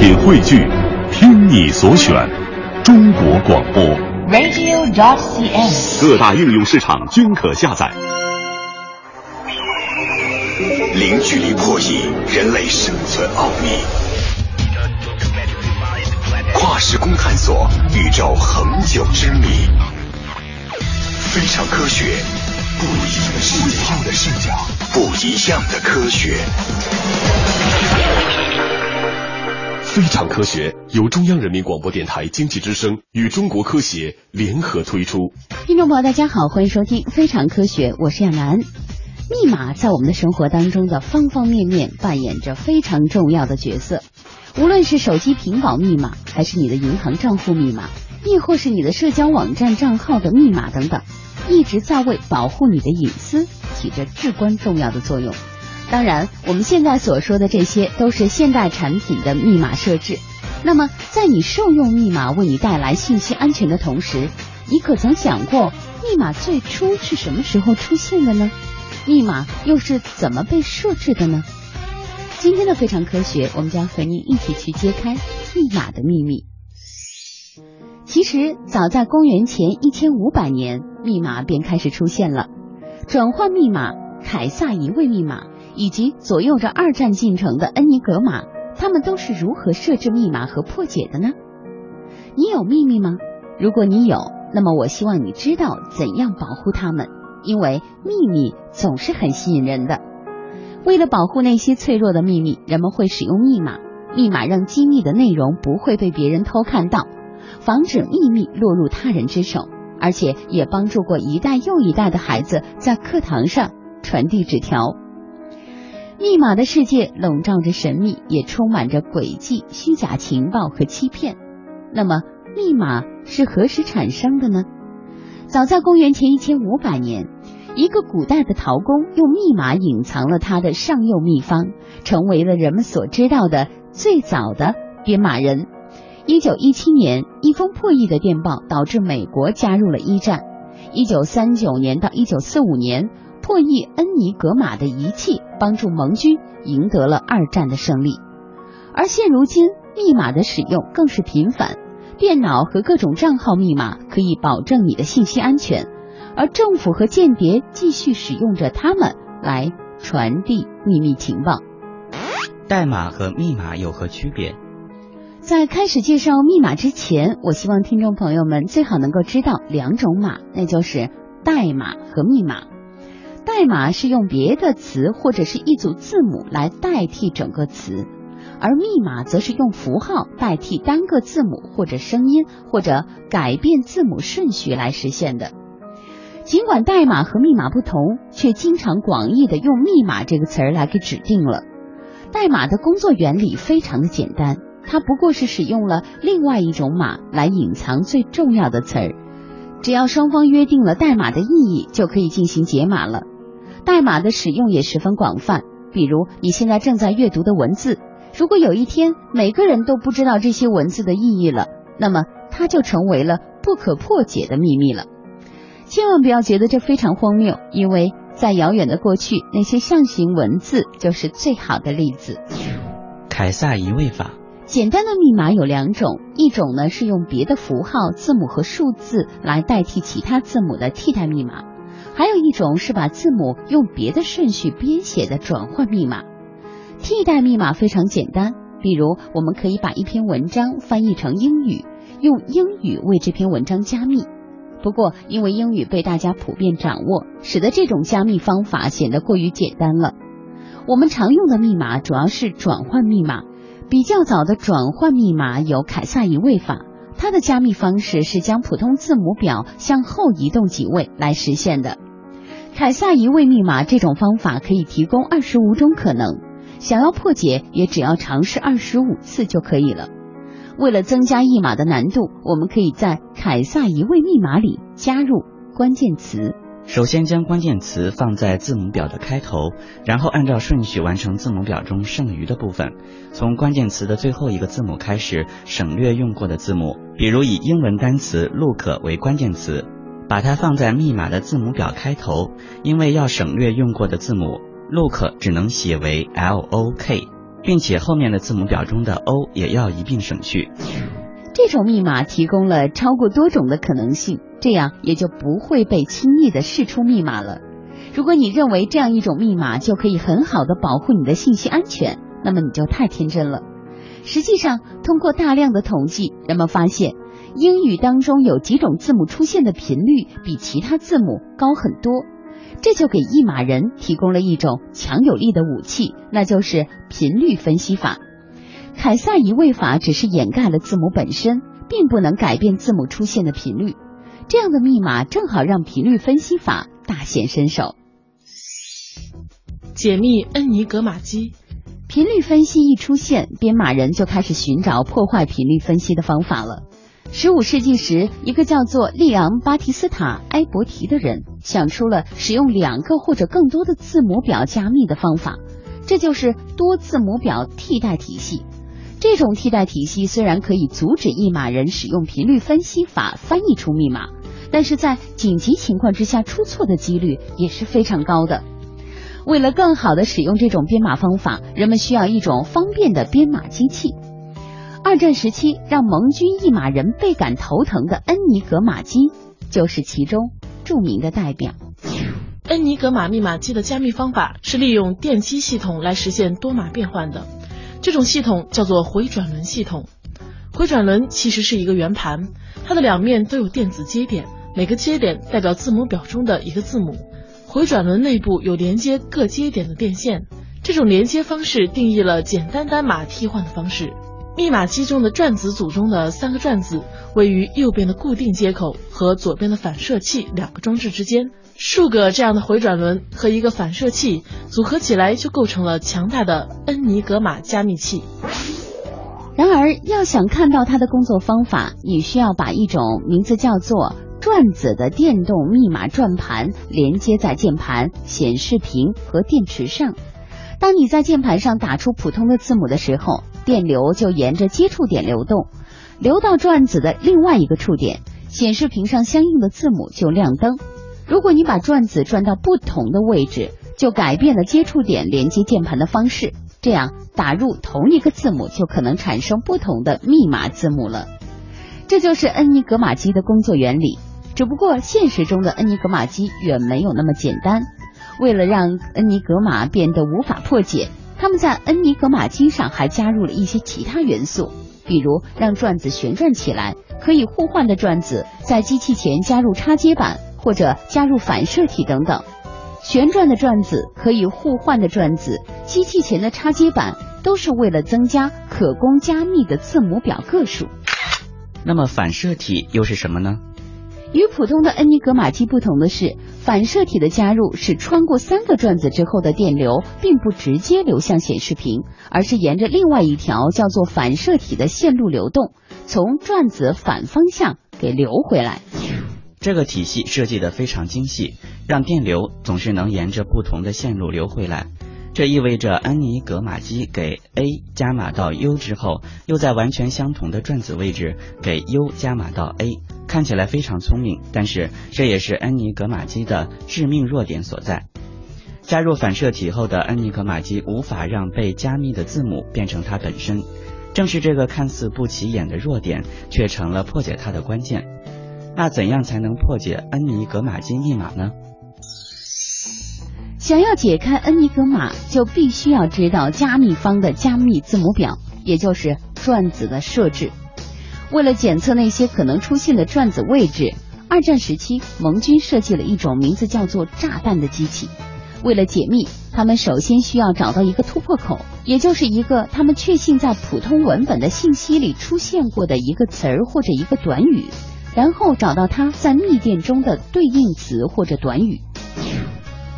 品汇聚，听你所选，中国广播。radio.dot.cn，。各大应用市场均可下载。零距离破译人类生存奥秘，跨时空探索宇宙恒久之谜。非常科学，不一样的视角，不一样的视角，不一样的科学。非常科学由中央人民广播电台经济之声与中国科协联合推出。听众朋友，大家好，欢迎收听《非常科学》，我是亚楠。密码在我们的生活当中的方方面面扮演着非常重要的角色，无论是手机屏保密码，还是你的银行账户密码，亦或是你的社交网站账号的密码等等，一直在为保护你的隐私起着至关重要的作用。当然，我们现在所说的这些都是现代产品的密码设置。那么，在你受用密码为你带来信息安全的同时，你可曾想过，密码最初是什么时候出现的呢？密码又是怎么被设置的呢？今天的非常科学，我们将和您一起去揭开密码的秘密。其实，早在公元前一千五百年，密码便开始出现了。转换密码、凯撒移位密码以及左右着二战进程的恩尼格玛，他们都是如何设置密码和破解的呢？你有秘密吗？如果你有，那么我希望你知道怎样保护他们。因为秘密总是很吸引人的。为了保护那些脆弱的秘密，人们会使用密码。密码让机密的内容不会被别人偷看到，防止秘密落入他人之手，而且也帮助过一代又一代的孩子在课堂上传递纸条。密码的世界笼罩着神秘，也充满着诡计、虚假情报和欺骗。那么，密码是何时产生的呢？早在公元前一千五百年，一个古代的陶工用密码隐藏了他的上釉秘方，成为了人们所知道的最早的编码人。一九一七年，一封破译的电报导致美国加入了一战。一九三九年到一九四五年，破译恩尼格玛的仪器帮助盟军赢得了二战的胜利。而现如今，密码的使用更是频繁。电脑和各种账号密码可以保证你的信息安全，而政府和间谍继续使用着它们来传递秘密情报。代码和密码有何区别？在开始介绍密码之前，我希望听众朋友们最好能够知道两种码，那就是代码和密码。代码是用别的词或者是一组字母来代替整个词。而密码则是用符号代替单个字母或者声音，或者改变字母顺序来实现的。尽管代码和密码不同，却经常广义的用密码这个词儿来给指定了。代码的工作原理非常的简单，它不过是使用了另外一种码来隐藏最重要的词儿。只要双方约定了代码的意义，就可以进行解码了。代码的使用也十分广泛，比如你现在正在阅读的文字。如果有一天每个人都不知道这些文字的意义了，那么它就成为了不可破解的秘密了。千万不要觉得这非常荒谬，因为在遥远的过去，那些象形文字就是最好的例子。凯撒移位法，简单的密码有两种，一种呢是用别的符号、字母和数字来代替其他字母的替代密码，还有一种是把字母用别的顺序编写的转换密码。替代密码非常简单，比如我们可以把一篇文章翻译成英语，用英语为这篇文章加密。不过，因为英语被大家普遍掌握，使得这种加密方法显得过于简单了。我们常用的密码主要是转换密码，比较早的转换密码有凯撒移位法，它的加密方式是将普通字母表向后移动几位来实现的。凯撒移位密码这种方法可以提供二十五种可能。想要破解，也只要尝试二十五次就可以了。为了增加译码的难度，我们可以在凯撒移位密码里加入关键词。首先将关键词放在字母表的开头，然后按照顺序完成字母表中剩余的部分。从关键词的最后一个字母开始，省略用过的字母，比如以英文单词 look 为关键词，把它放在密码的字母表开头，因为要省略用过的字母。look 只能写为 l o k，并且后面的字母表中的 O 也要一并省去。这种密码提供了超过多种的可能性，这样也就不会被轻易的试出密码了。如果你认为这样一种密码就可以很好的保护你的信息安全，那么你就太天真了。实际上，通过大量的统计，人们发现英语当中有几种字母出现的频率比其他字母高很多，这就给译码人提供了一种强有力的武器，那就是频率分析法。凯撒移位法只是掩盖了字母本身，并不能改变字母出现的频率。这样的密码正好让频率分析法大显身手。解密恩尼格玛机，频率分析一出现，编码人就开始寻找破坏频率分析的方法了。十五世纪时，一个叫做利昂·巴提斯塔·埃伯提的人想出了使用两个或者更多的字母表加密的方法，这就是多字母表替代体系。这种替代体系虽然可以阻止译码人使用频率分析法翻译出密码，但是在紧急情况之下出错的几率也是非常高的。为了更好的使用这种编码方法，人们需要一种方便的编码机器。二战时期让盟军一码人倍感头疼的恩尼格玛机就是其中著名的代表。恩尼格玛密码机的加密方法是利用电机系统来实现多码变换的，这种系统叫做回转轮系统。回转轮其实是一个圆盘，它的两面都有电子接点，每个接点代表字母表中的一个字母。回转轮内部有连接各接点的电线，这种连接方式定义了简单单码替换的方式。密码机中的转子组中的三个转子位于右边的固定接口和左边的反射器两个装置之间，数个这样的回转轮和一个反射器组合起来就构成了强大的恩尼格玛加密器。然而，要想看到它的工作方法，你需要把一种名字叫做。转子的电动密码转盘连接在键盘、显示屏和电池上。当你在键盘上打出普通的字母的时候，电流就沿着接触点流动，流到转子的另外一个触点，显示屏上相应的字母就亮灯。如果你把转子转到不同的位置，就改变了接触点连接键盘的方式，这样打入同一个字母就可能产生不同的密码字母了。这就是恩尼格玛机的工作原理。只不过现实中的恩尼格玛机远没有那么简单。为了让恩尼格玛变得无法破解，他们在恩尼格玛机上还加入了一些其他元素，比如让转子旋转起来，可以互换的转子在机器前加入插接板或者加入反射体等等。旋转的转子可以互换的转子，机器前的插接板都是为了增加可供加密的字母表个数。那么反射体又是什么呢？与普通的恩尼格玛机不同的是，反射体的加入是穿过三个转子之后的电流，并不直接流向显示屏，而是沿着另外一条叫做反射体的线路流动，从转子反方向给流回来。这个体系设计的非常精细，让电流总是能沿着不同的线路流回来。这意味着恩尼格玛机给 A 加码到 U 之后，又在完全相同的转子位置给 U 加码到 A，看起来非常聪明，但是这也是恩尼格玛机的致命弱点所在。加入反射体后的恩尼格玛机无法让被加密的字母变成它本身，正是这个看似不起眼的弱点，却成了破解它的关键。那怎样才能破解恩尼格玛机密码呢？想要解开恩尼格玛，就必须要知道加密方的加密字母表，也就是转子的设置。为了检测那些可能出现的转子位置，二战时期盟军设计了一种名字叫做“炸弹”的机器。为了解密，他们首先需要找到一个突破口，也就是一个他们确信在普通文本的信息里出现过的一个词儿或者一个短语，然后找到它在密电中的对应词或者短语。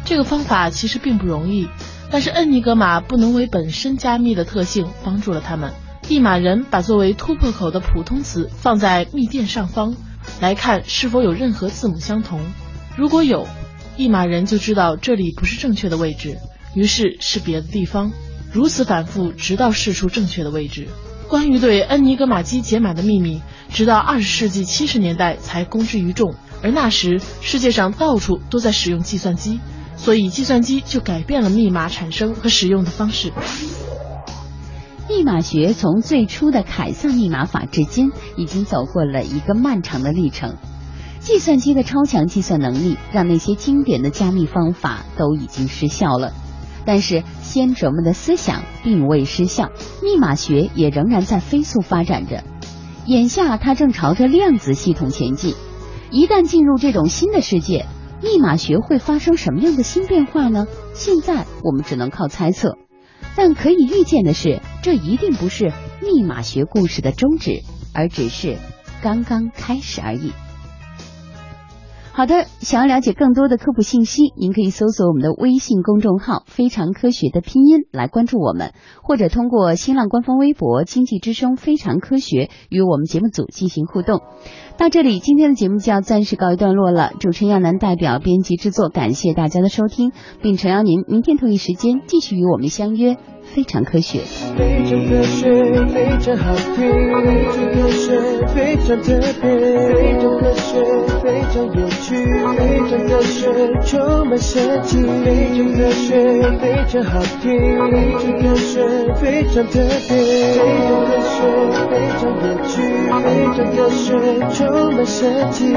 这个方法其实并不容易，但是恩尼格玛不能为本身加密的特性帮助了他们。译码人把作为突破口的普通词放在密电上方，来看是否有任何字母相同。如果有，译码人就知道这里不是正确的位置，于是是别的地方。如此反复，直到试出正确的位置。关于对恩尼格玛机解码的秘密，直到二十世纪七十年代才公之于众，而那时世界上到处都在使用计算机。所以，计算机就改变了密码产生和使用的方式。密码学从最初的凯撒密码法至今，已经走过了一个漫长的历程。计算机的超强计算能力，让那些经典的加密方法都已经失效了。但是先哲们的思想并未失效，密码学也仍然在飞速发展着。眼下，它正朝着量子系统前进。一旦进入这种新的世界，密码学会发生什么样的新变化呢？现在我们只能靠猜测。但可以预见的是，这一定不是密码学故事的终止，而只是刚刚开始而已。好的，想要了解更多的科普信息，您可以搜索我们的微信公众号“非常科学”的拼音来关注我们，或者通过新浪官方微博“经济之声非常科学”与我们节目组进行互动。到这里，今天的节目就要暂时告一段落了。主持人亚楠代表编辑制作，感谢大家的收听，并诚邀您明天同一时间继续与我们相约。非常科学，非常科学，非常好听，非常科学，非常特别，非常科学，非常有趣，非常科学，充满神奇，非常科学，非常好听，非常科学，非常特别，非常科学，非常有趣，非常科学，充满神奇。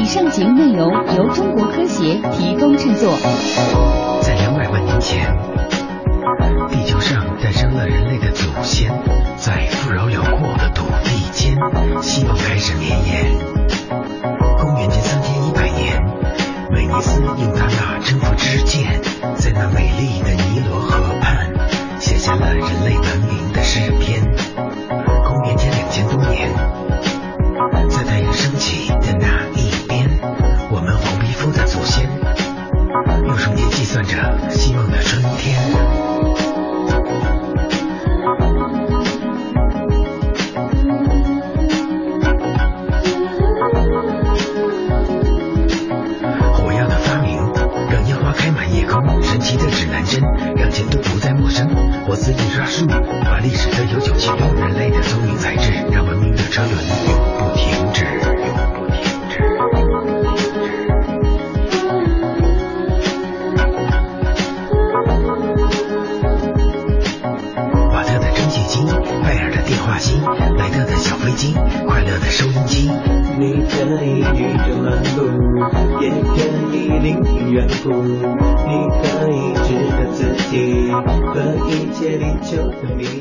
以上节目内容由中国科协提供制作。在两百万年前。人类的祖先，在富饶辽阔的土地间，希望开始绵延。公元前三千一百年，威尼斯知道自